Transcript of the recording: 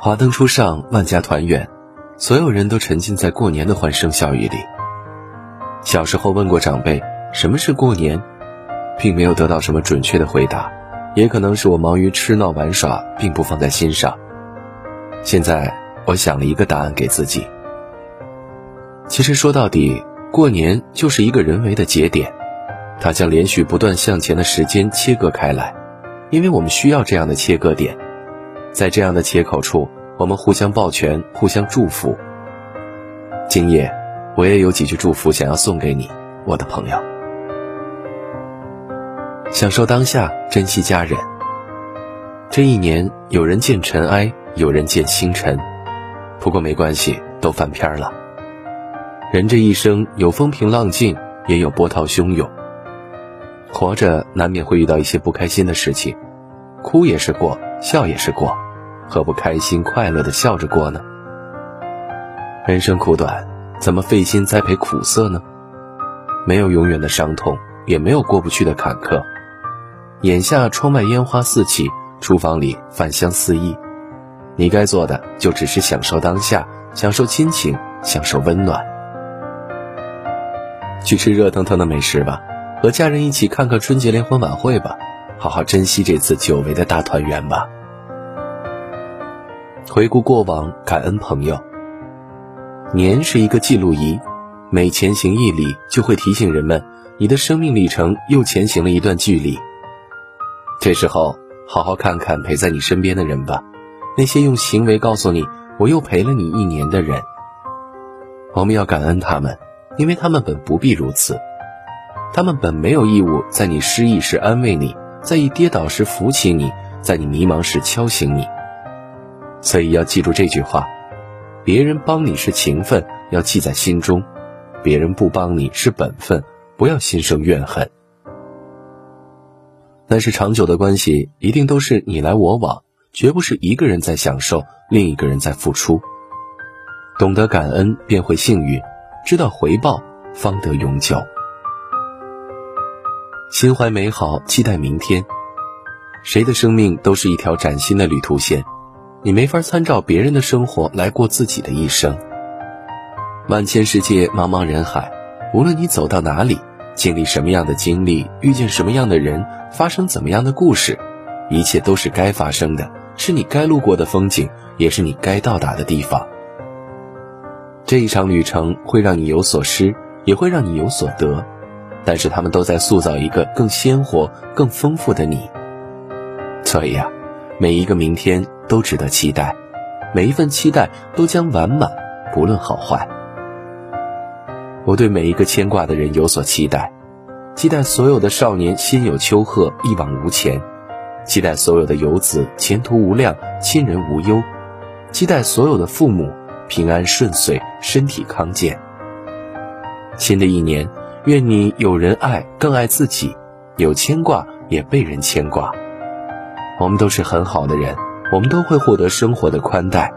华灯初上，万家团圆，所有人都沉浸在过年的欢声笑语里。小时候问过长辈什么是过年，并没有得到什么准确的回答，也可能是我忙于吃闹玩耍，并不放在心上。现在我想了一个答案给自己。其实说到底，过年就是一个人为的节点，它将连续不断向前的时间切割开来，因为我们需要这样的切割点。在这样的切口处，我们互相抱拳，互相祝福。今夜，我也有几句祝福想要送给你，我的朋友。享受当下，珍惜家人。这一年，有人见尘埃，有人见星辰，不过没关系，都翻篇了。人这一生，有风平浪静，也有波涛汹涌。活着，难免会遇到一些不开心的事情，哭也是过，笑也是过。何不开心快乐的笑着过呢？人生苦短，怎么费心栽培苦涩呢？没有永远的伤痛，也没有过不去的坎坷。眼下窗外烟花四起，厨房里饭香四溢，你该做的就只是享受当下，享受亲情，享受温暖。去吃热腾腾的美食吧，和家人一起看看春节联欢晚会吧，好好珍惜这次久违的大团圆吧。回顾过往，感恩朋友。年是一个记录仪，每前行一里，就会提醒人们，你的生命里程又前行了一段距离。这时候，好好看看陪在你身边的人吧，那些用行为告诉你“我又陪了你一年”的人。我们要感恩他们，因为他们本不必如此，他们本没有义务在你失意时安慰你，在你跌倒时扶起你，在你迷茫时敲醒你。所以要记住这句话：别人帮你是情分，要记在心中；别人不帮你是本分，不要心生怨恨。但是长久的关系一定都是你来我往，绝不是一个人在享受，另一个人在付出。懂得感恩便会幸运，知道回报方得永久。心怀美好，期待明天。谁的生命都是一条崭新的旅途线。你没法参照别人的生活来过自己的一生。万千世界，茫茫人海，无论你走到哪里，经历什么样的经历，遇见什么样的人，发生怎么样的故事，一切都是该发生的，是你该路过的风景，也是你该到达的地方。这一场旅程会让你有所失，也会让你有所得，但是他们都在塑造一个更鲜活、更丰富的你。所以啊，每一个明天。都值得期待，每一份期待都将完满，不论好坏。我对每一个牵挂的人有所期待，期待所有的少年心有丘壑，一往无前；期待所有的游子前途无量，亲人无忧；期待所有的父母平安顺遂，身体康健。新的一年，愿你有人爱，更爱自己；有牵挂，也被人牵挂。我们都是很好的人。我们都会获得生活的宽带，